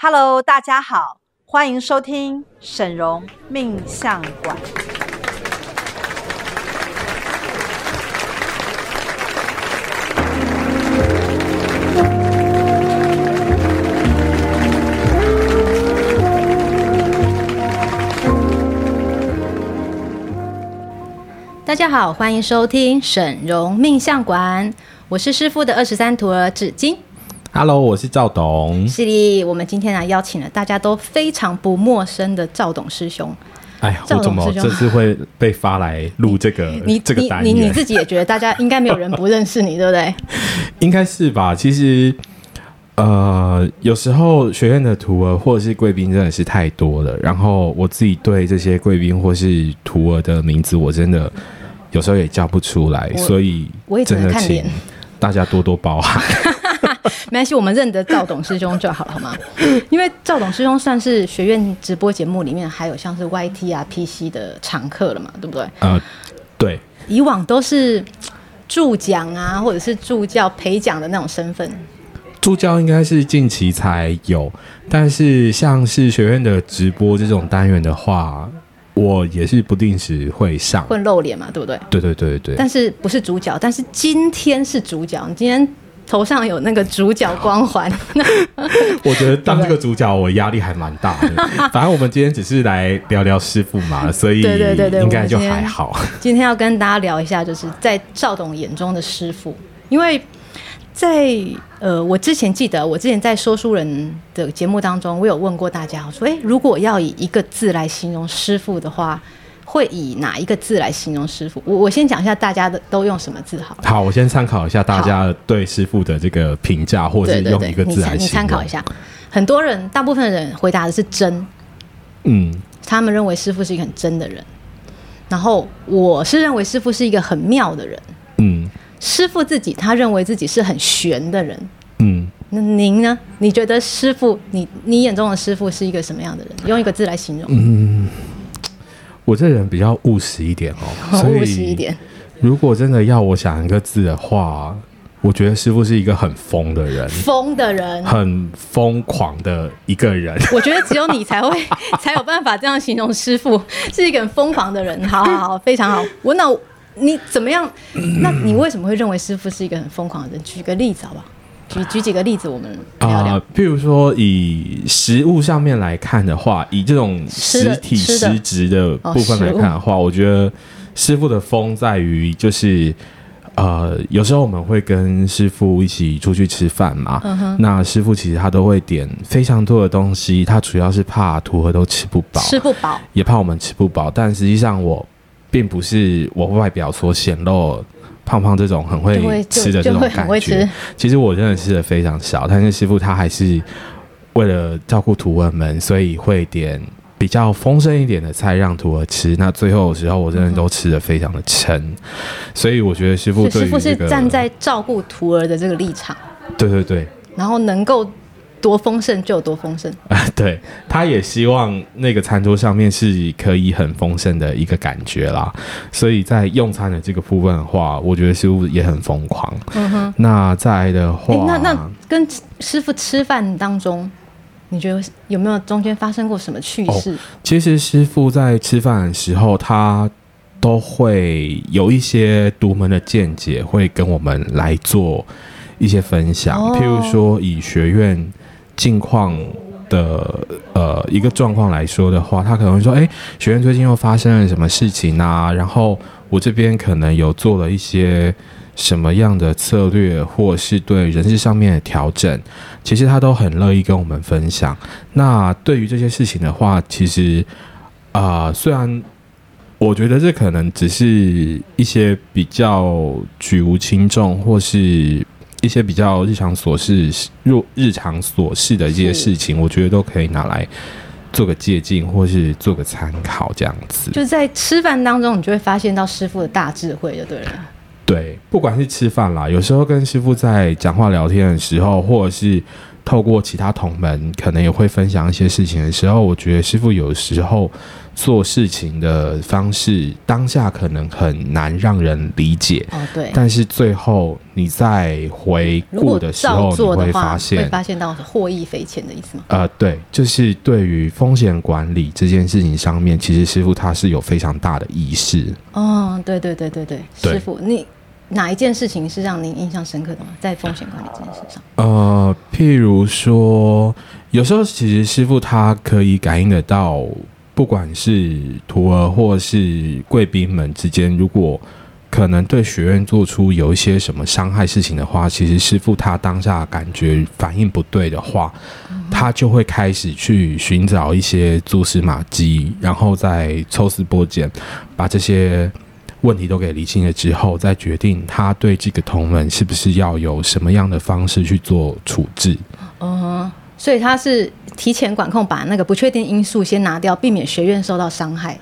Hello，大家好，欢迎收听沈荣命相馆。大家好，欢迎收听沈荣命相馆，我是师傅的二十三徒儿芷晶。Hello，我是赵董。是的，我们今天来邀请了大家都非常不陌生的赵董师兄。哎呀，我怎么这次会被发来录这个你这个单元？你你，你自己也觉得大家应该没有人不认识你，对不对？应该是吧。其实，呃，有时候学院的徒儿或者是贵宾真的是太多了，然后我自己对这些贵宾或是徒儿的名字，我真的。有时候也叫不出来，所以我也只能看脸，大家多多包涵。没关系，我们认得赵董师兄就好了，好吗？因为赵董师兄算是学院直播节目里面还有像是 YT 啊、PC 的常客了嘛，对不对？呃，对。以往都是助讲啊，或者是助教陪讲的那种身份。助教应该是近期才有，但是像是学院的直播这种单元的话。我也是不定时会上，会露脸嘛，对不对？对对对对。但是不是主角？但是今天是主角。你今天头上有那个主角光环。我觉得当这个主角，我压力还蛮大的。反正我们今天只是来聊聊师傅嘛，所以对对对对，应该就还好。今天要跟大家聊一下，就是在赵董眼中的师傅，因为。在呃，我之前记得，我之前在说书人的节目当中，我有问过大家，我说，诶，如果要以一个字来形容师傅的话，会以哪一个字来形容师傅？我我先讲一下，大家的都用什么字好了？好，我先参考一下大家对师傅的这个评价，或者是用一个字来形容。你参考一下，很多人，大部分人回答的是真，嗯，他们认为师傅是一个很真的人，然后我是认为师傅是一个很妙的人，嗯。师傅自己，他认为自己是很玄的人。嗯，那您呢？你觉得师傅，你你眼中的师傅是一个什么样的人？用一个字来形容。嗯，我这人比较务实一点哦，务实一点。如果真的要我想一个字的话，我觉得师傅是一个很疯的人，疯的人，很疯狂的一个人。我觉得只有你才会 才有办法这样形容师傅是一个很疯狂的人。好好好，非常好。我那。你怎么样？那你为什么会认为师傅是一个很疯狂的人？举个例子好不好？举举几个例子，我们聊聊。呃，譬如说以食物上面来看的话，以这种实体实质的部分来看的话，我觉得师傅的风在于就是，呃，有时候我们会跟师傅一起出去吃饭嘛。嗯。那师傅其实他都会点非常多的东西，他主要是怕徒儿都吃不饱，吃不饱，也怕我们吃不饱。但实际上我。并不是我外表所显露胖胖这种很会吃的这种感觉，其实我真的吃的非常少。但是师傅他还是为了照顾徒儿们，所以会点比较丰盛一点的菜让徒儿吃。那最后的时候，我真的都吃的非常的撑。所以我觉得师傅师傅是站在照顾徒儿的这个立场，对对对，然后能够。多丰盛就有多丰盛啊！对，他也希望那个餐桌上面是可以很丰盛的一个感觉啦。所以在用餐的这个部分的话，我觉得师傅也很疯狂。嗯哼。那再来的话，欸、那那跟师傅吃饭当中，你觉得有没有中间发生过什么趣事？哦、其实师傅在吃饭的时候，他都会有一些独门的见解，会跟我们来做一些分享。哦、譬如说，以学院。近况的呃一个状况来说的话，他可能会说：“哎，学院最近又发生了什么事情啊？然后我这边可能有做了一些什么样的策略，或是对人事上面的调整，其实他都很乐意跟我们分享。那对于这些事情的话，其实啊、虽然我觉得这可能只是一些比较举无轻重，或是。”一些比较日常琐事、日日常琐事的一些事情，我觉得都可以拿来做个借鉴，或是做个参考，这样子。就在吃饭当中，你就会发现到师傅的大智慧，就对了。对，不管是吃饭啦，有时候跟师傅在讲话聊天的时候，或者是透过其他同门，可能也会分享一些事情的时候，我觉得师傅有时候做事情的方式，当下可能很难让人理解。哦，对。但是最后你在回顾的时候，你会发现会发现到获益匪浅的意思吗？呃，对，就是对于风险管理这件事情上面，其实师傅他是有非常大的意识。哦，对对对对对，对师傅你。哪一件事情是让您印象深刻的吗？在风险管理这件事上，呃，譬如说，有时候其实师傅他可以感应得到，不管是徒儿或是贵宾们之间，如果可能对学院做出有一些什么伤害事情的话，其实师傅他当下感觉反应不对的话，嗯、他就会开始去寻找一些蛛丝马迹，然后再抽丝剥茧，把这些。问题都给理清了之后，再决定他对这个同门是不是要有什么样的方式去做处置。嗯，所以他是提前管控，把那个不确定因素先拿掉，避免学院受到伤害。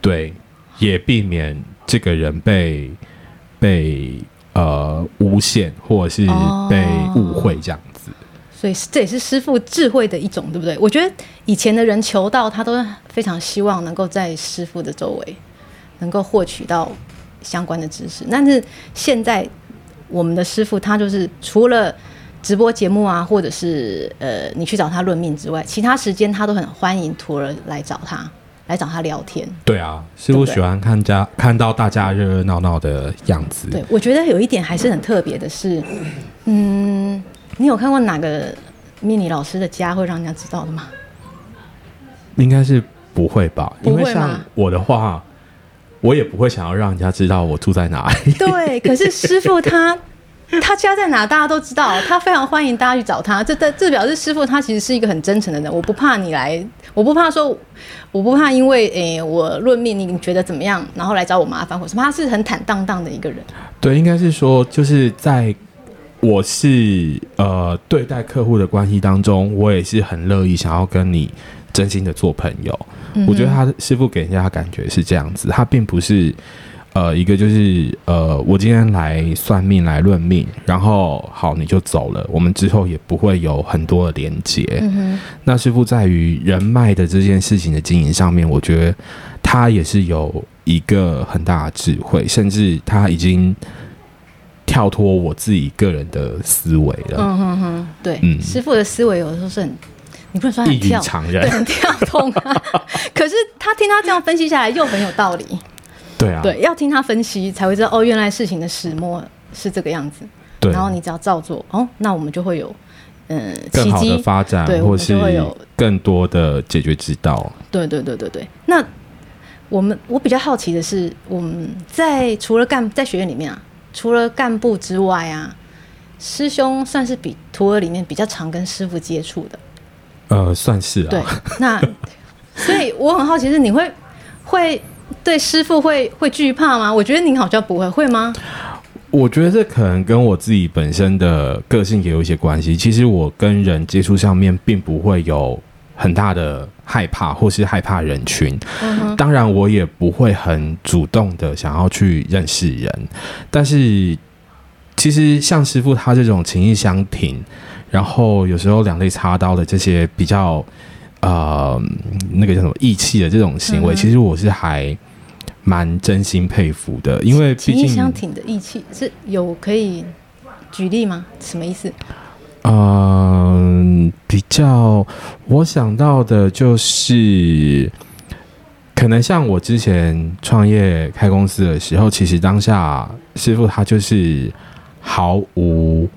对，也避免这个人被被呃诬陷，或者是被误会这样子。哦，所以这也是师傅智慧的一种，对不对？我觉得以前的人求道，他都非常希望能够在师傅的周围。能够获取到相关的知识，但是现在我们的师傅他就是除了直播节目啊，或者是呃你去找他论命之外，其他时间他都很欢迎徒儿来找他，来找他聊天。对啊，师傅喜欢看家看到大家热热闹闹的样子。对，我觉得有一点还是很特别的是，嗯，你有看过哪个命理老师的家会让人家知道的吗？应该是不会吧？因为像我的话。我也不会想要让人家知道我住在哪里。对，可是师傅他 他家在哪，大家都知道。他非常欢迎大家去找他。这这这表示师傅他其实是一个很真诚的人。我不怕你来，我不怕说，我不怕因为诶、欸、我论命你觉得怎么样，然后来找我麻烦或什么。他是很坦荡荡的一个人。对，应该是说，就是在我是呃对待客户的关系当中，我也是很乐意想要跟你真心的做朋友。我觉得他师傅给人家感觉是这样子，他并不是呃一个就是呃我今天来算命来论命，然后好你就走了，我们之后也不会有很多的连接。嗯、那师傅在于人脉的这件事情的经营上面，我觉得他也是有一个很大的智慧，甚至他已经跳脱我自己个人的思维了。嗯哼哼，对，嗯，师傅的思维有的时候是很。你不能说很跳，对，很跳痛啊。可是他听他这样分析下来，又很有道理。对啊，对，要听他分析才会知道哦，原来事情的始末是这个样子。对，然后你只要照做哦，那我们就会有嗯更好的发展，对，或是会有更多的解决之道。对对对对对。那我们我比较好奇的是，我们在除了干在学院里面啊，除了干部之外啊，师兄算是比徒儿里面比较常跟师傅接触的。呃，算是啊。对，那所以我很好奇，是你会会对师傅会会惧怕吗？我觉得您好像不会，会吗？我觉得这可能跟我自己本身的个性也有一些关系。其实我跟人接触上面，并不会有很大的害怕，或是害怕人群。嗯。当然，我也不会很主动的想要去认识人。但是，其实像师傅他这种情意相挺。然后有时候两肋插刀的这些比较，呃，那个叫什么义气的这种行为，嗯、其实我是还蛮真心佩服的，因为毕竟相挺的义气是有可以举例吗？什么意思？嗯、呃，比较我想到的就是，可能像我之前创业开公司的时候，其实当下师傅他就是毫无。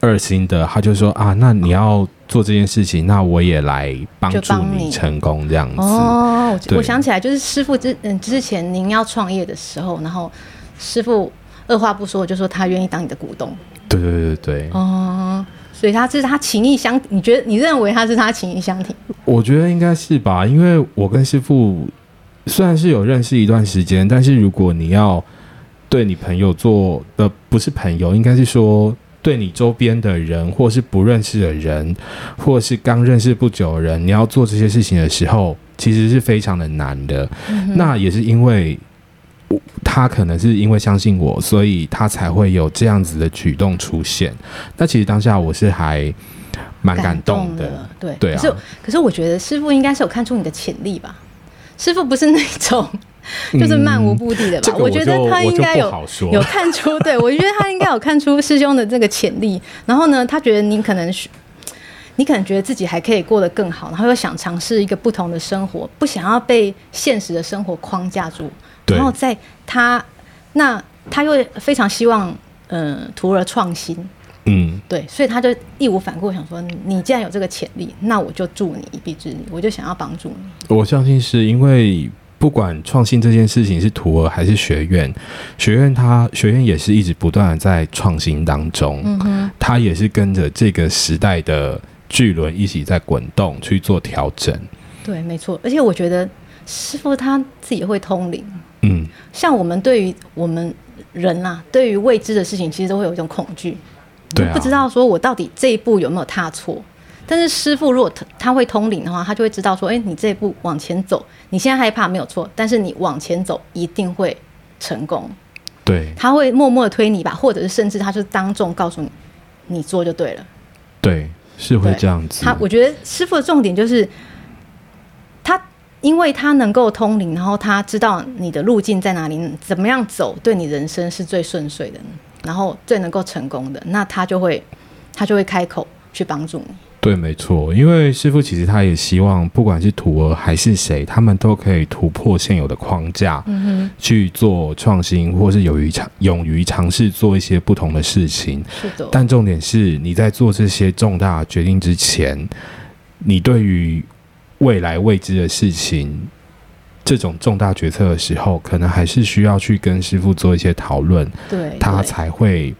二心的，他就说啊，那你要做这件事情，那我也来帮助你成功这样子。哦，我想起来，就是师傅之嗯之前您要创业的时候，然后师傅二话不说就说他愿意当你的股东。对对对对。哦，所以他是他情义相，你觉得你认为他是他情义相挺？我觉得应该是吧，因为我跟师傅虽然是有认识一段时间，但是如果你要对你朋友做的不是朋友，应该是说。对你周边的人，或是不认识的人，或是刚认识不久的人，你要做这些事情的时候，其实是非常的难的。嗯、那也是因为他可能是因为相信我，所以他才会有这样子的举动出现。那其实当下我是还蛮感动的。对对啊。可是可是我觉得师傅应该是有看出你的潜力吧？师傅不是那种就是漫无目的的吧？嗯这个、我，我觉得他应该有有看出，对我觉得他应该有看出师兄的这个潜力。然后呢，他觉得你可能你可能觉得自己还可以过得更好，然后又想尝试一个不同的生活，不想要被现实的生活框架住。然后在他那他又非常希望。嗯，徒儿创新，嗯，对，所以他就义无反顾想说，你既然有这个潜力，那我就助你一臂之力，我就想要帮助你。我相信是因为不管创新这件事情是徒儿还是学院，学院它学院也是一直不断的在创新当中，嗯哼，他也是跟着这个时代的巨轮一起在滚动去做调整。对，没错，而且我觉得师傅他自己会通灵，嗯，像我们对于我们。人呐、啊，对于未知的事情，其实都会有一种恐惧，对不知道说我到底这一步有没有踏错。但是师傅如果他他会通灵的话，他就会知道说，哎，你这一步往前走，你现在害怕没有错，但是你往前走一定会成功。对，他会默默的推你吧，或者是甚至他就当众告诉你，你做就对了。对，是会这样子。他我觉得师傅的重点就是他。因为他能够通灵，然后他知道你的路径在哪里，怎么样走对你人生是最顺遂的，然后最能够成功的，那他就会他就会开口去帮助你。对，没错，因为师傅其实他也希望，不管是徒儿还是谁，他们都可以突破现有的框架，嗯哼，去做创新，或是勇于尝勇于尝试做一些不同的事情。是的。但重点是，你在做这些重大决定之前，你对于未来未知的事情，这种重大决策的时候，可能还是需要去跟师傅做一些讨论，对，他才会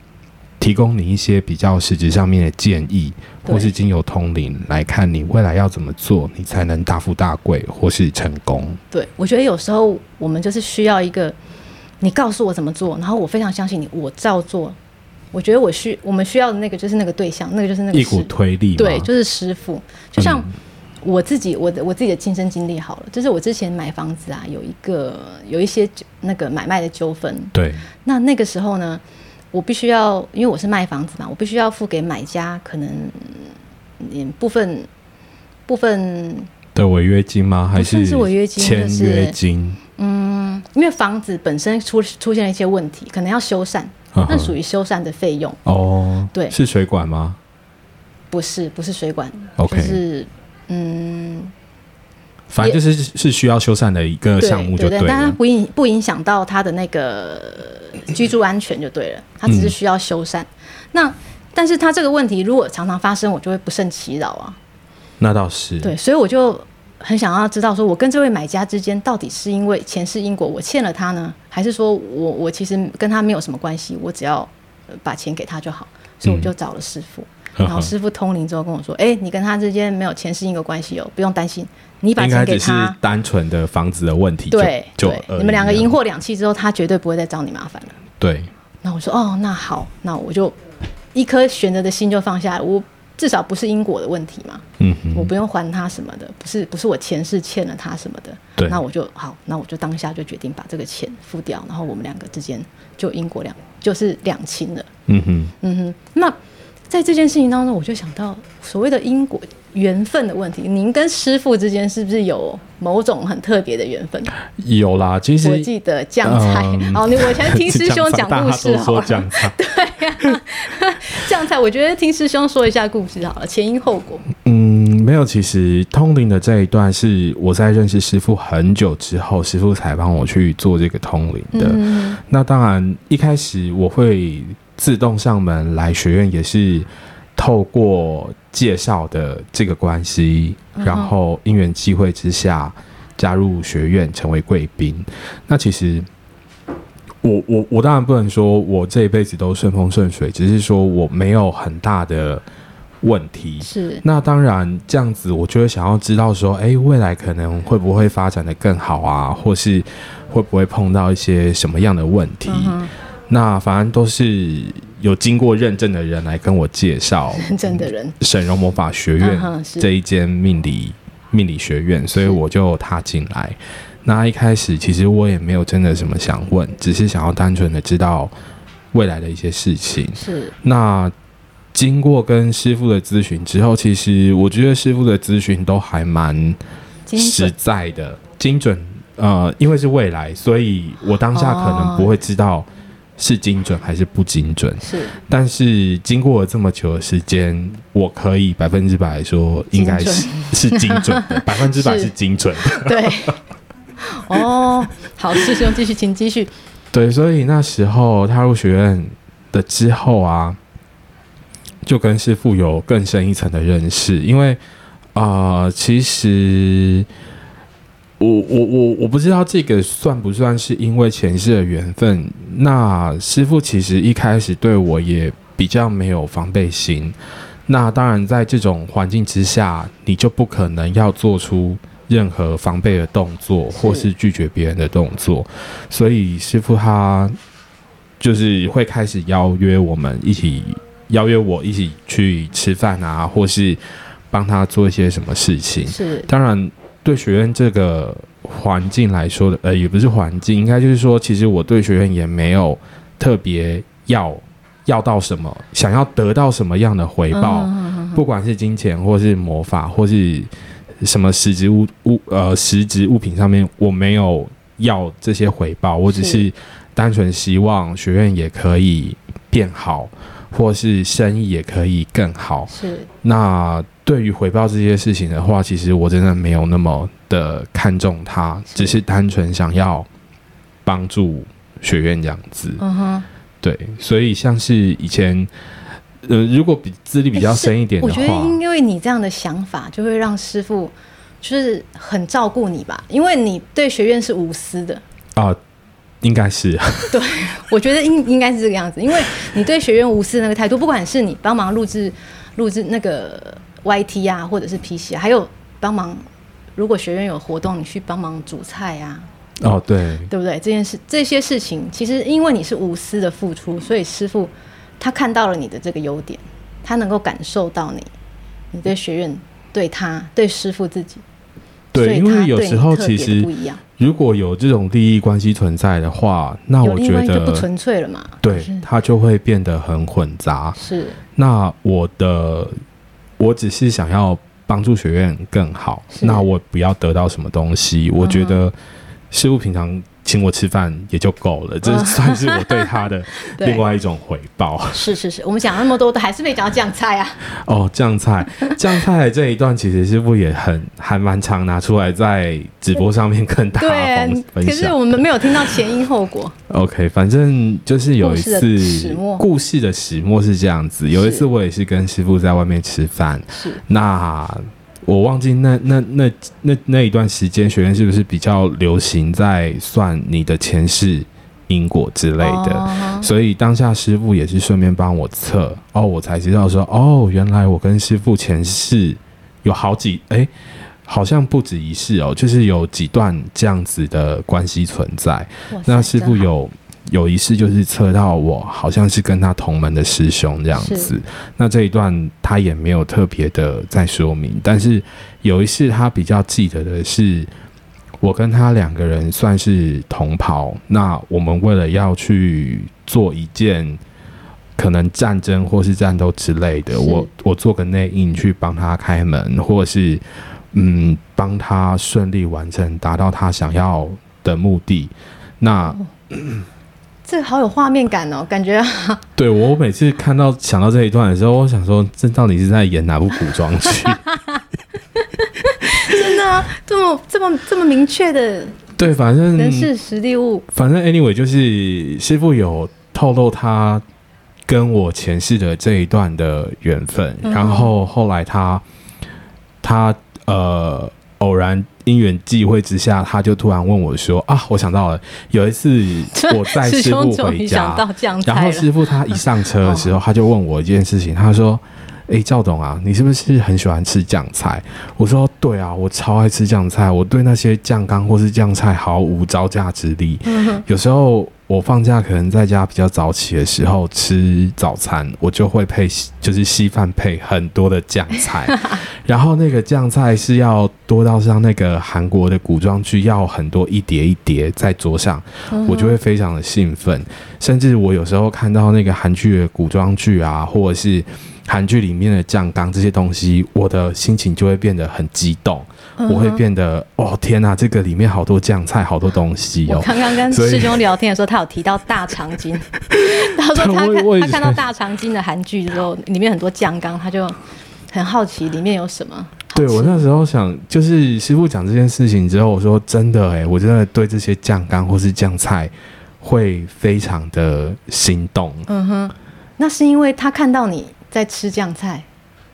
提供你一些比较实质上面的建议，或是经由通灵来看你未来要怎么做，你才能大富大贵或是成功。对，我觉得有时候我们就是需要一个，你告诉我怎么做，然后我非常相信你，我照做。我觉得我需我们需要的那个就是那个对象，那个就是那个一股推力，对，就是师傅，就像。嗯我自己我的我自己的亲身经历好了，就是我之前买房子啊，有一个有一些那个买卖的纠纷。对。那那个时候呢，我必须要，因为我是卖房子嘛，我必须要付给买家可能嗯部分部分的违约金吗？还是是违约金？签约金？嗯，因为房子本身出出现了一些问题，可能要修缮，那属于修缮的费用。哦，对，是水管吗？不是，不是水管。OK。就是。嗯，反正就是是需要修缮的一个项目，就对了。但它不影不影响到他的那个居住安全就对了，他只是需要修缮。嗯、那但是他这个问题如果常常发生，我就会不胜其扰啊。那倒是对，所以我就很想要知道，说我跟这位买家之间到底是因为前世因果我欠了他呢，还是说我我其实跟他没有什么关系，我只要把钱给他就好。所以我就找了师傅。嗯然后师傅通灵之后跟我说：“哎、欸，你跟他之间没有前世因果关系哦，不用担心，你把钱给他，只是单纯的房子的问题。对，就对，你们两个银货两訖之后，他绝对不会再找你麻烦了。对。那我说哦，那好，那我就一颗悬着的心就放下来。我至少不是因果的问题嘛，嗯哼，我不用还他什么的，不是不是我前世欠了他什么的。对。那我就好，那我就当下就决定把这个钱付掉，然后我们两个之间就因果两就是两清了。嗯哼，嗯哼，那。在这件事情当中，我就想到所谓的因果缘分的问题。您跟师傅之间是不是有某种很特别的缘分？有啦，其实我记得酱菜。嗯、哦，你我以前 听师兄讲故事好了。对呀、啊，酱菜，我觉得听师兄说一下故事好了，前因后果。嗯，没有，其实通灵的这一段是我在认识师傅很久之后，师傅才帮我去做这个通灵的。嗯、那当然，一开始我会。自动上门来学院也是透过介绍的这个关系，然后因缘际会之下加入学院成为贵宾。那其实我我我当然不能说我这一辈子都顺风顺水，只是说我没有很大的问题。是。那当然这样子，我就会想要知道说，哎，未来可能会不会发展的更好啊，或是会不会碰到一些什么样的问题？那反正都是有经过认证的人来跟我介绍，认证的人，沈荣魔法学院这一间命理命理学院，所以我就踏进来。那一开始其实我也没有真的什么想问，只是想要单纯的知道未来的一些事情。是。那经过跟师傅的咨询之后，其实我觉得师傅的咨询都还蛮实在的、精准。精准呃，因为是未来，所以我当下可能不会知道是精准还是不精准。是，但是经过了这么久的时间，我可以百分之百说，应该是是精准的，百分之百是精准的。对。哦，好，师兄继续，请继续。对，所以那时候踏入学院的之后啊，就跟师傅有更深一层的认识。因为啊、呃，其实我我我我不知道这个算不算是因为前世的缘分。那师傅其实一开始对我也比较没有防备心。那当然，在这种环境之下，你就不可能要做出。任何防备的动作，或是拒绝别人的动作，所以师傅他就是会开始邀约我们一起，邀约我一起去吃饭啊，或是帮他做一些什么事情。是，当然对学院这个环境来说的，呃，也不是环境，应该就是说，其实我对学院也没有特别要要到什么，想要得到什么样的回报，嗯、不管是金钱，或是魔法，或是。什么实质物物呃实质物品上面我没有要这些回报，我只是单纯希望学院也可以变好，或是生意也可以更好。是。那对于回报这些事情的话，其实我真的没有那么的看重它，只是单纯想要帮助学院这样子。嗯哼。对，所以像是以前。呃，如果比资历比较深一点的话，我觉得因为你这样的想法，就会让师傅就是很照顾你吧，因为你对学院是无私的啊、呃，应该是。对，我觉得应应该是这个样子，因为你对学院无私的那个态度，不管是你帮忙录制录制那个 YT 啊，或者是 PC 啊，还有帮忙，如果学院有活动，你去帮忙煮菜啊，哦，对，对不对？这件事这些事情，其实因为你是无私的付出，所以师傅。他看到了你的这个优点，他能够感受到你，你对学院、对他、对师傅自己，对，因为有时候其实不一样如果有这种利益关系存在的话，那我觉得就不纯粹了嘛。对，他就会变得很混杂。是，那我的我只是想要帮助学院更好，那我不要得到什么东西。我觉得师傅平常。请我吃饭也就够了，这算是我对他的 另外一种回报。是是是，我们讲那么多，都还是没讲到酱菜啊。哦，酱菜，酱菜这一段其实师傅也很还蛮常拿出来在直播上面跟大家分享。可是我们没有听到前因后果。OK，反正就是有一次故事的始末是这样子。有一次我也是跟师傅在外面吃饭，是那。我忘记那那那那那一段时间，学院是不是比较流行在算你的前世因果之类的？Oh. 所以当下师傅也是顺便帮我测哦，我才知道说哦，原来我跟师傅前世有好几哎、欸，好像不止一世哦，就是有几段这样子的关系存在。那师傅有。有一次就是测到我好像是跟他同门的师兄这样子，那这一段他也没有特别的再说明，但是有一次他比较记得的是，我跟他两个人算是同袍，那我们为了要去做一件可能战争或是战斗之类的，我我做个内应去帮他开门，或是嗯帮他顺利完成达到他想要的目的，那。哦这个好有画面感哦，感觉、啊。对，我每次看到想到这一段的时候，我想说，这到底是在演哪部古装剧？真的、啊，这么这么这么明确的？对，反正人事实地物。反正 anyway，就是师傅有透露他跟我前世的这一段的缘分，嗯、然后后来他他呃偶然。因缘际会之下，他就突然问我说：“啊，我想到了，有一次我带师傅回家，然后师傅他一上车的时候，他就问我一件事情，他说：‘哎，赵董啊，你是不是很喜欢吃酱菜？’我说：‘对啊，我超爱吃酱菜，我对那些酱缸或是酱菜毫无招架之力。有时候我放假可能在家比较早起的时候吃早餐，我就会配就是稀饭配很多的酱菜，然后那个酱菜是要多到像那个韩国的古装剧要很多一碟一碟在桌上，嗯、我就会非常的兴奋。甚至我有时候看到那个韩剧的古装剧啊，或者是韩剧里面的酱缸这些东西，我的心情就会变得很激动。嗯、我会变得哦天哪，这个里面好多酱菜，好多东西哦。我刚刚跟师兄聊天的时候，他有提到大长今，他说他看他看到大长今的韩剧之后，里面很多酱缸，他就很好奇里面有什么。对，我那时候想，就是师傅讲这件事情之后，我说真的哎，我真的对这些酱缸或是酱菜会非常的心动。嗯哼，那是因为他看到你在吃酱菜。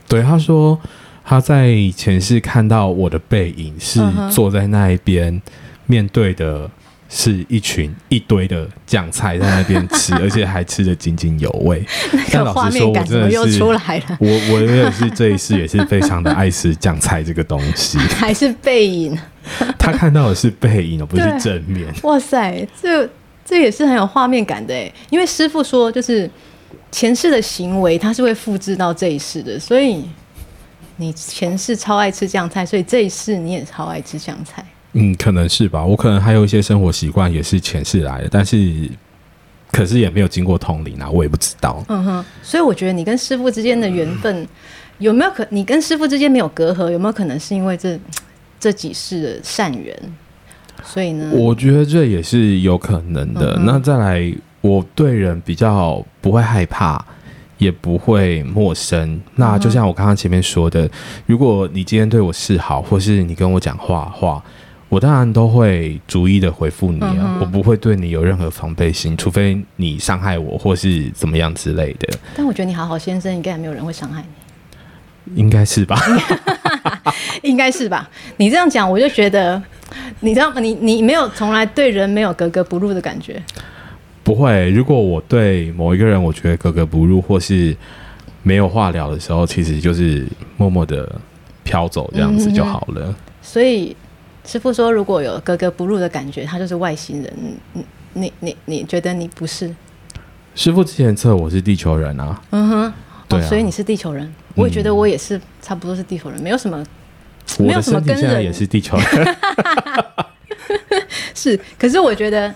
对，他说。他在前世看到我的背影，是坐在那一边，嗯、面对的是一群一堆的酱菜在那边吃，而且还吃得津津有味。那个画面感怎么又出来了？我我也是这一世也是非常的爱吃酱菜这个东西。还是背影？他看到的是背影，而不是正面。哇塞，这这也是很有画面感的诶，因为师傅说，就是前世的行为，他是会复制到这一世的，所以。你前世超爱吃酱菜，所以这一世你也超爱吃酱菜。嗯，可能是吧。我可能还有一些生活习惯也是前世来的，但是可是也没有经过通灵啊，我也不知道。嗯哼，所以我觉得你跟师傅之间的缘分、嗯、有没有可？你跟师傅之间没有隔阂，有没有可能是因为这这几世的善缘？所以呢，我觉得这也是有可能的。嗯、那再来，我对人比较不会害怕。也不会陌生。那就像我刚刚前面说的，如果你今天对我示好，或是你跟我讲话话，我当然都会逐一的回复你啊。嗯、我不会对你有任何防备心，除非你伤害我，或是怎么样之类的。但我觉得你好好先生，应该也没有人会伤害你，应该是吧？应该是吧？你这样讲，我就觉得，你知道吗？你你没有从来对人没有格格不入的感觉。不会，如果我对某一个人我觉得格格不入，或是没有话聊的时候，其实就是默默的飘走这样子就好了。嗯、所以师傅说，如果有格格不入的感觉，他就是外星人。你你你你觉得你不是？师傅之前测我是地球人啊。嗯哼，对、啊哦，所以你是地球人。我也觉得我也是，差不多是地球人，没有什么，没有什么跟人。现在也是地球人。是，可是我觉得。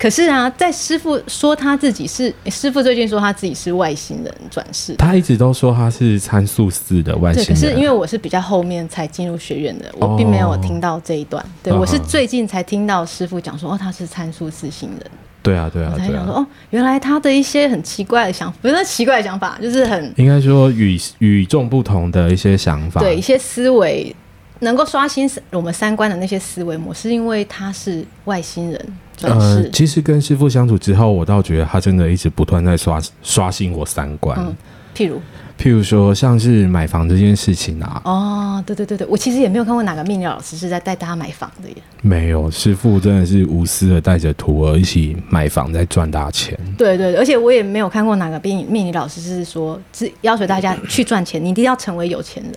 可是啊，在师傅说他自己是师傅，最近说他自己是外星人转世。他一直都说他是参宿四的外星人。对，可是因为我是比较后面才进入学院的，我并没有听到这一段。哦、对，我是最近才听到师傅讲说，哦，他是参宿四星人。对啊，对啊，我才想说，哦，原来他的一些很奇怪的想法，不是奇怪的想法，就是很应该说与与众不同的一些想法，对一些思维。能够刷新我们三观的那些思维模式，因为他是外星人。呃，其实跟师傅相处之后，我倒觉得他真的一直不断在刷刷新我三观。嗯，譬如，譬如说，像是买房这件事情啊。哦，对对对对，我其实也没有看过哪个命理老师是在带大家买房的耶。没有，师傅真的是无私的带着徒儿一起买房，在赚大钱。对对，而且我也没有看过哪个命命理老师是说，是要求大家去赚钱，你一定要成为有钱人。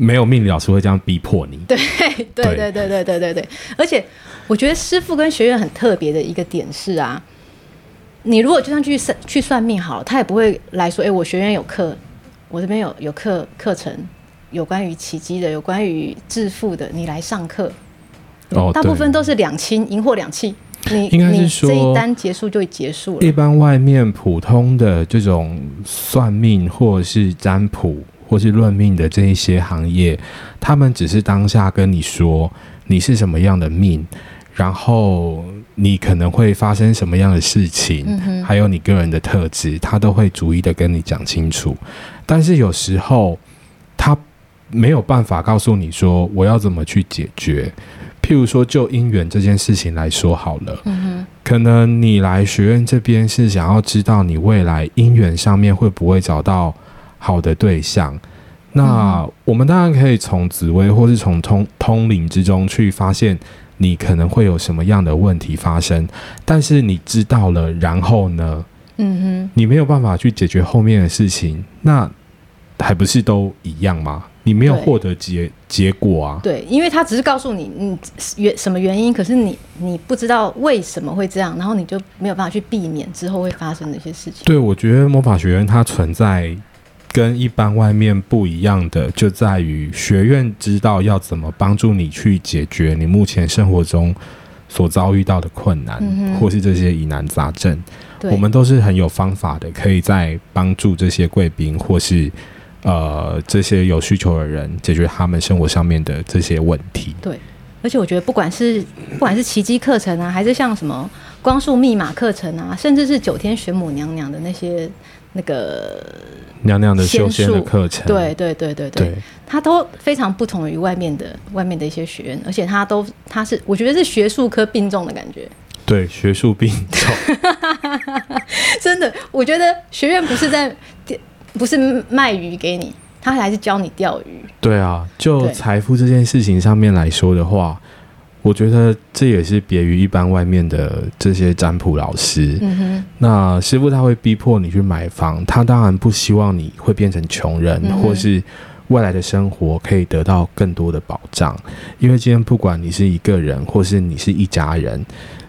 没有命理老师会这样逼迫你。对对对对对对对对，而且我觉得师傅跟学员很特别的一个点是啊，你如果就算去算去算命好了，他也不会来说，哎，我学员有课，我这边有有课课程，有关于奇迹的，有关于致富的，你来上课。哦，大部分都是两清，银货两清。你应该是说这一单结束就结束了。一般外面普通的这种算命或者是占卜。或是论命的这一些行业，他们只是当下跟你说你是什么样的命，然后你可能会发生什么样的事情，嗯、还有你个人的特质，他都会逐一的跟你讲清楚。但是有时候他没有办法告诉你说我要怎么去解决。譬如说，就姻缘这件事情来说好了，嗯、可能你来学院这边是想要知道你未来姻缘上面会不会找到。好的对象，那我们当然可以从紫薇或是从通通灵之中去发现你可能会有什么样的问题发生，但是你知道了，然后呢？嗯哼，你没有办法去解决后面的事情，那还不是都一样吗？你没有获得结结果啊？对，因为他只是告诉你你原什么原因，可是你你不知道为什么会这样，然后你就没有办法去避免之后会发生的一些事情。对，我觉得魔法学院它存在。跟一般外面不一样的，就在于学院知道要怎么帮助你去解决你目前生活中所遭遇到的困难，嗯、或是这些疑难杂症。我们都是很有方法的，可以在帮助这些贵宾或是呃这些有需求的人解决他们生活上面的这些问题。对，而且我觉得不管是不管是奇迹课程啊，还是像什么光速密码课程啊，甚至是九天玄母娘娘的那些那个娘娘的修仙的课程，对对对对对，它都非常不同于外面的外面的一些学院，而且它都它是我觉得是学术科并重的感觉。对，学术并重，真的，我觉得学院不是在，不是卖鱼给你，他还是教你钓鱼。对啊，就财富这件事情上面来说的话，我觉得这也是别于一般外面的这些占卜老师。嗯哼，那师傅他会逼迫你去买房，他当然不希望你会变成穷人，嗯、或是未来的生活可以得到更多的保障。因为今天不管你是一个人，或是你是一家人。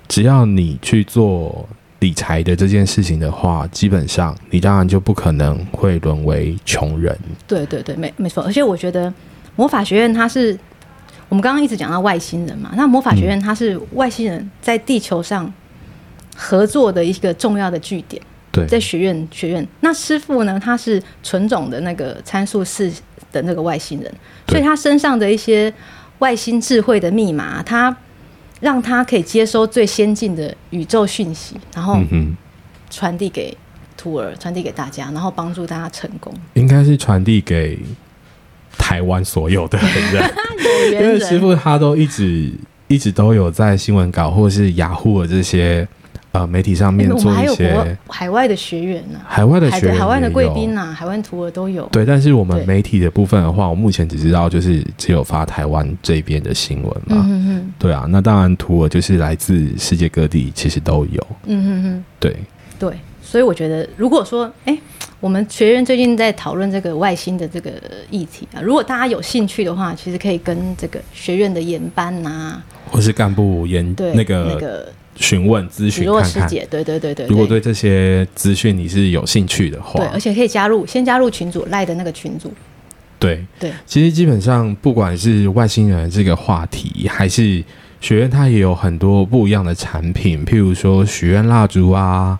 只要你去做理财的这件事情的话，基本上你当然就不可能会沦为穷人。对对对，没没错。而且我觉得魔法学院它是我们刚刚一直讲到外星人嘛，那魔法学院它是外星人在地球上合作的一个重要的据点。对，在学院学院，那师傅呢，他是纯种的那个参数四的那个外星人，所以他身上的一些外星智慧的密码，他。让他可以接收最先进的宇宙讯息，然后传递给徒儿，传递给大家，然后帮助大家成功。应该是传递给台湾所有的人，因为师傅他都一直一直都有在新闻稿或是雅虎的这些。呃，媒体上面做一些海外的学员呢，海外的学员，海外的贵宾呐，海外徒儿都有。对，但是我们媒体的部分的话，我目前只知道就是只有发台湾这边的新闻嘛。嗯哼哼。对啊，那当然徒儿就是来自世界各地，其实都有。嗯哼哼。对对，所以我觉得，如果说，哎、欸，我们学院最近在讨论这个外星的这个议题啊，如果大家有兴趣的话，其实可以跟这个学院的研班呐、啊，或是干部研对那个那个。询问咨询看看，对对对对。如果对这些资讯你是有兴趣的话，对，而且可以加入，先加入群组赖的那个群组。对对，其实基本上不管是外星人这个话题，还是学院，它也有很多不一样的产品，譬如说许愿蜡烛啊，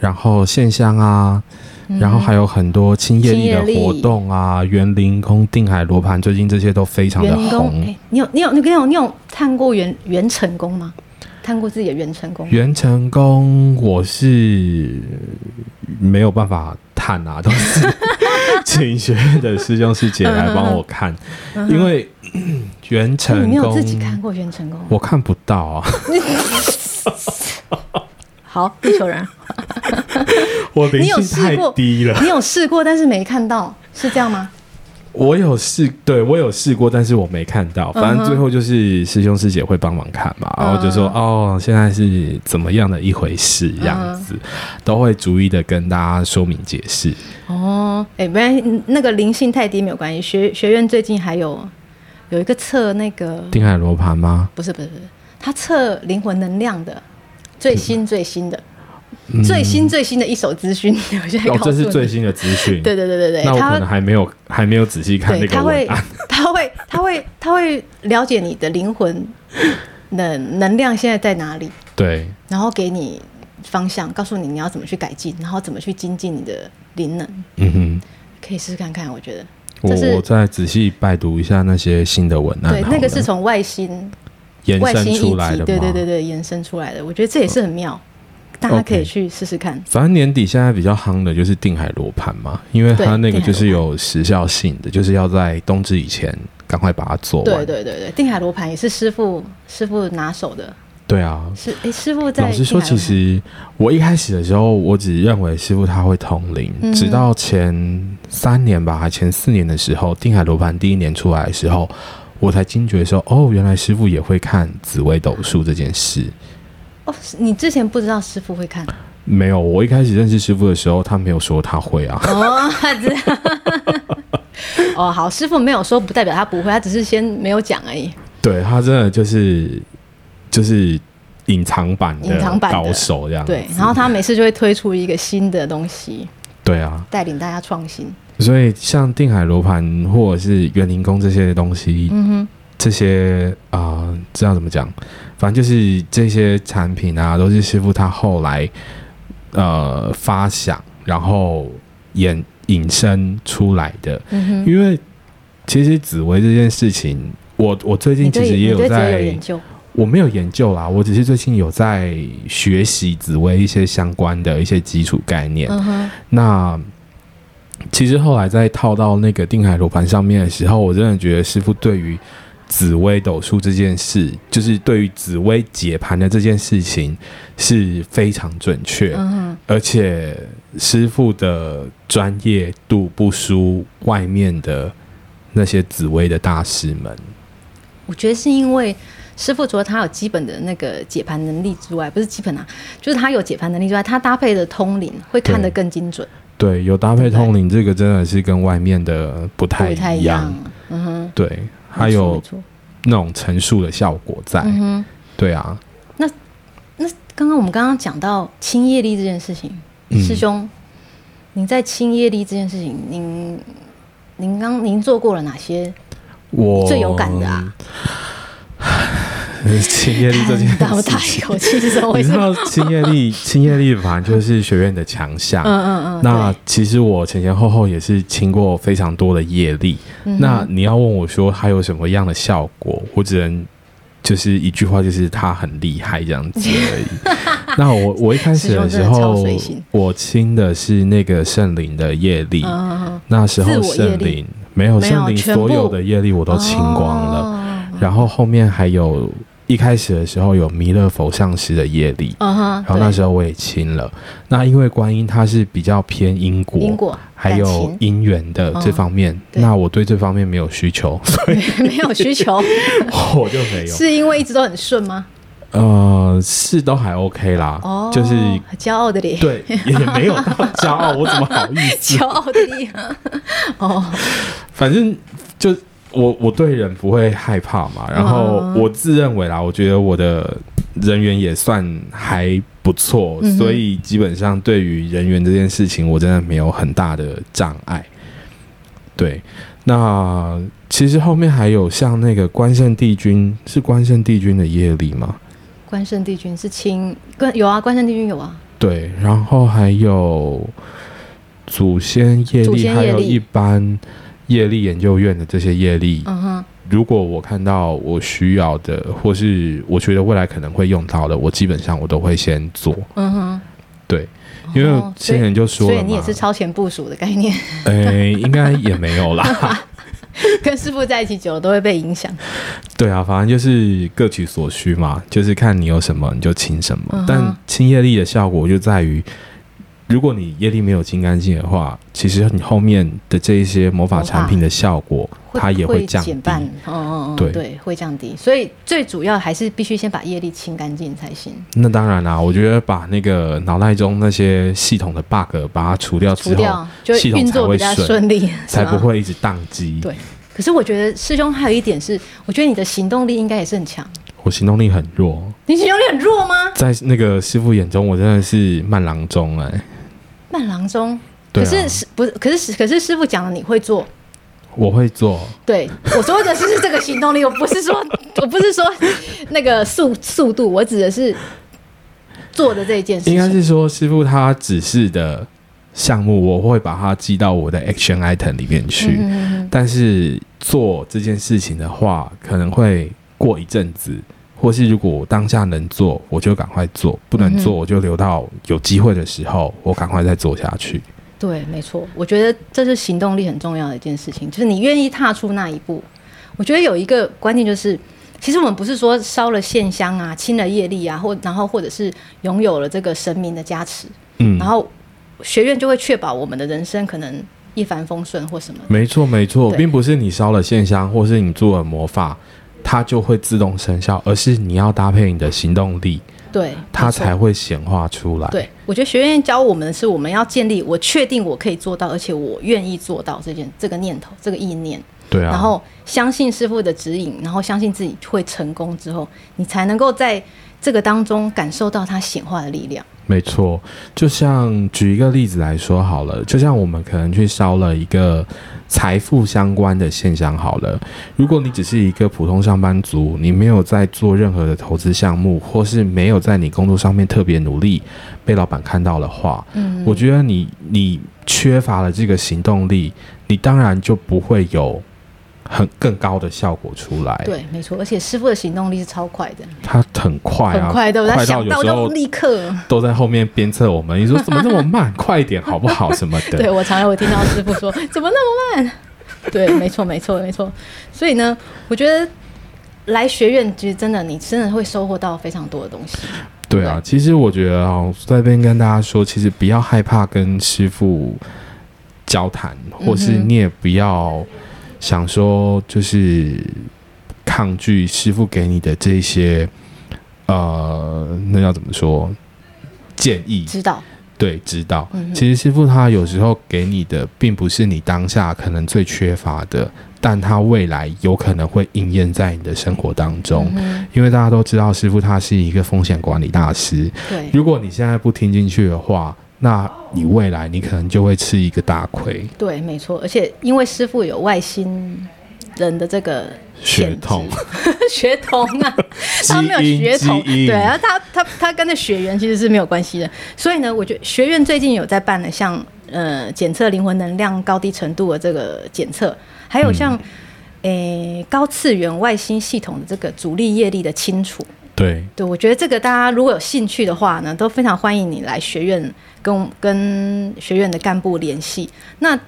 然后线香啊，嗯、然后还有很多青叶力的活动啊，园林宫、定海罗盘，最近这些都非常的红。欸、你有你有你有你有看过元元成功吗？看过自己的元成功，元成功我是没有办法探啊，都是 请学院的师兄师姐来帮我看，因为元成功，你有自己看过元成功？我看不到啊。好，地球人，我灵性太低了。你有试过，但是没看到，是这样吗？我有试，对我有试过，但是我没看到。反正最后就是师兄师姐会帮忙看嘛，嗯、然后就说哦，现在是怎么样的一回事，这样子、嗯、都会逐一的跟大家说明解释。哦，哎、欸，不然那个灵性太低没有关系。学学院最近还有有一个测那个定海罗盘吗？不是不是不是，他测灵魂能量的最新最新的。最新最新的一手资讯，我现在这是最新的资讯。对对对对对，那我可能还没有还没有仔细看那个文案。他会 他会他会他会了解你的灵魂能能量现在在哪里，对，然后给你方向，告诉你你要怎么去改进，然后怎么去精进你的灵能。嗯哼，可以试试看看，我觉得。我我再仔细拜读一下那些新的文案。对，那个是从外星延伸出来的，对对对对，延伸出来的，我觉得这也是很妙。大家可以去试试看。Okay. 反正年底现在比较夯的就是定海罗盘嘛，因为它那个就是有时效性的，就是要在冬至以前赶快把它做完。对对对对，定海罗盘也是师傅师傅拿手的。对啊，是哎，师傅在。老实说，其实我一开始的时候，我只认为师傅他会通灵，嗯、直到前三年吧，还前四年的时候，定海罗盘第一年出来的时候，我才惊觉说，哦，原来师傅也会看紫微斗数这件事。哦，你之前不知道师傅会看？没有，我一开始认识师傅的时候，他没有说他会啊。哦，这样。哦，好，师傅没有说，不代表他不会，他只是先没有讲而已。对，他真的就是就是隐藏版的高手这样。对，然后他每次就会推出一个新的东西。对啊，带领大家创新。所以像定海罗盘或者是园林工这些东西，嗯哼，这些啊、呃，这样怎么讲？反正就是这些产品啊，都是师傅他后来呃发想，然后衍引申出来的。嗯，因为其实紫薇这件事情，我我最近其实也有在有研究，我没有研究啦，我只是最近有在学习紫薇一些相关的一些基础概念。嗯，那。其实后来在套到那个定海罗盘上面的时候，我真的觉得师傅对于紫薇斗数这件事，就是对于紫薇解盘的这件事情是非常准确，嗯，而且师傅的专业度不输外面的那些紫薇的大师们。我觉得是因为师傅除了他有基本的那个解盘能力之外，不是基本啊，就是他有解盘能力之外，他搭配的通灵会看得更精准。对，有搭配通灵，这个真的是跟外面的不太一样。一样嗯哼，对，还有那种陈述的效果在。嗯，对啊。那那刚刚我们刚刚讲到清业力这件事情，嗯、师兄，您在清业力这件事情，您您刚您做过了哪些？我最有感的啊。清业力这件事，我大一口气，你知道清业力，清业力反正就是学院的强项。嗯嗯嗯。那其实我前前后后也是清过非常多的业力。嗯、那你要问我说它有什么样的效果，我只能就是一句话，就是它很厉害这样子而已。那我我一开始的时候，我清的是那个圣灵的业力。嗯、那时候圣灵没有圣灵所有的业力我都清光了，哦、然后后面还有。一开始的时候有弥勒佛上师的业力，uh huh, 然后那时候我也亲了。那因为观音它是比较偏因果，因果还有姻缘的这方面，uh 那我对这方面没有需求，所以没有需求，我就没有。是因为一直都很顺吗？呃，是都还 OK 啦，oh, 就是骄傲的脸，对，也没有到骄傲，我怎么好意思？骄傲的脸，哦，oh. 反正就。我我对人不会害怕嘛，然后我自认为啦，我觉得我的人缘也算还不错，嗯、所以基本上对于人缘这件事情，我真的没有很大的障碍。对，那其实后面还有像那个关圣帝君，是关圣帝君的业力吗？关圣帝君是亲关有啊，关圣帝君有啊。对，然后还有祖先业力，还有一般。业力研究院的这些业力，嗯哼，如果我看到我需要的，或是我觉得未来可能会用到的，我基本上我都会先做，嗯哼，对，因为先人就说所以你也是超前部署的概念，诶，应该也没有啦，跟师傅在一起久了都会被影响，对啊，反正就是各取所需嘛，就是看你有什么你就请什么，嗯、但清业力的效果就在于。如果你业力没有清干净的话，其实你后面的这一些魔法产品的效果，它也会降低。减半，嗯嗯嗯，对对，会降低。所以最主要还是必须先把业力清干净才行。那当然啦、啊，我觉得把那个脑袋中那些系统的 bug 把它除掉之后，除掉就系统才会顺利，才不会一直宕机。对。可是我觉得师兄还有一点是，我觉得你的行动力应该也是很强。我行动力很弱。你行动力很弱吗？在那个师傅眼中，我真的是慢郎中哎、欸。慢郎中，可是不是？可是可是师傅讲了，你会做，我会做。对，我说的是这个行动力，我不是说 我不是说那个速速度，我指的是做的这件事情。应该是说师傅他指示的项目，我会把它记到我的 action item 里面去。但是做这件事情的话，可能会过一阵子。或是如果我当下能做，我就赶快做；不能做，我就留到有机会的时候，我赶快再做下去。对，没错，我觉得这是行动力很重要的一件事情，就是你愿意踏出那一步。我觉得有一个观念就是，其实我们不是说烧了线香啊、清了业力啊，或然后或者是拥有了这个神明的加持，嗯，然后学院就会确保我们的人生可能一帆风顺或什么。没错，没错，并不是你烧了线香，或是你做了魔法。它就会自动生效，而是你要搭配你的行动力，对，它才会显化出来。对，我觉得学院教我们的是，我们要建立我确定我可以做到，而且我愿意做到这件这个念头，这个意念。对啊。然后相信师傅的指引，然后相信自己会成功之后，你才能够在这个当中感受到他显化的力量。没错，就像举一个例子来说好了，就像我们可能去烧了一个财富相关的现象好了。如果你只是一个普通上班族，你没有在做任何的投资项目，或是没有在你工作上面特别努力，被老板看到的话，嗯，我觉得你你缺乏了这个行动力，你当然就不会有。很更高的效果出来，对，没错，而且师傅的行动力是超快的，他很快啊，很快，对不对？快到有时候立刻都在后面鞭策我们，你说怎么那么慢？快一点好不好？什么的？对，我常常会听到师傅说怎么那么慢？对，没错，没错，没错。所以呢，我觉得来学院其实真的，你真的会收获到非常多的东西。对啊，对，其实我觉得啊，在这边跟大家说，其实不要害怕跟师傅交谈，或是你也不要。想说就是抗拒师傅给你的这些，呃，那要怎么说？建议？知道？对，知道。其实师傅他有时候给你的，并不是你当下可能最缺乏的，但他未来有可能会应验在你的生活当中。因为大家都知道，师傅他是一个风险管理大师。对，如果你现在不听进去的话。那你未来你可能就会吃一个大亏。对，没错，而且因为师傅有外星人的这个血统，血统啊，他没有血统，对啊，他他他跟那血缘其实是没有关系的。所以呢，我觉得学院最近有在办的像呃检测灵魂能量高低程度的这个检测，还有像诶、高次元外星系统的这个主力业力的清除。对对，我觉得这个大家如果有兴趣的话呢，都非常欢迎你来学院跟跟学院的干部联系。那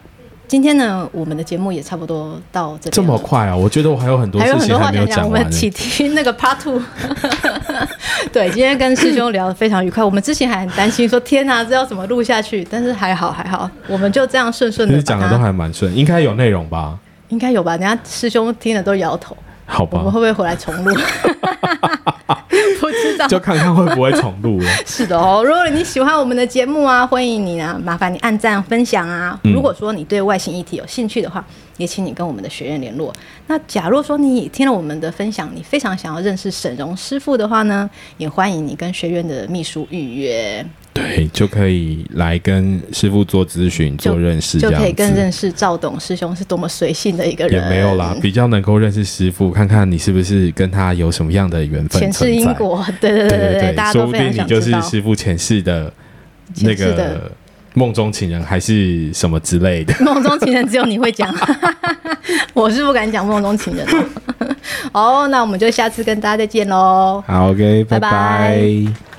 今天呢，我们的节目也差不多到这里。这么快啊！我觉得我还有很多事情还没有讲完。我们起听那个 Part Two。对，今天跟师兄聊得非常愉快。我们之前还很担心说，天哪，这要怎么录下去？但是还好还好，我们就这样顺顺的。讲的都还蛮顺，应该有内容吧？应该有吧？人家师兄听了都摇头。好吧，我们会不会回来重录？不知道，就看看会不会重录了。是的哦，如果你喜欢我们的节目啊，欢迎你啊，麻烦你按赞分享啊。嗯、如果说你对外星议题有兴趣的话，也请你跟我们的学院联络。那假如说你听了我们的分享，你非常想要认识沈荣师傅的话呢，也欢迎你跟学院的秘书预约。对，就可以来跟师傅做咨询、做认识就可以更认识赵董师兄是多么随性的一个人。也没有啦，比较能够认识师傅，看看你是不是跟他有什么样的缘分。前世因果，对对对对对，大家都非常想知道。说不定你就是师傅前世的那个梦中情人，还是什么之类的。梦中情人只有你会讲，我是不敢讲梦中情人。哦，那我们就下次跟大家再见喽。好，OK，拜拜。拜拜。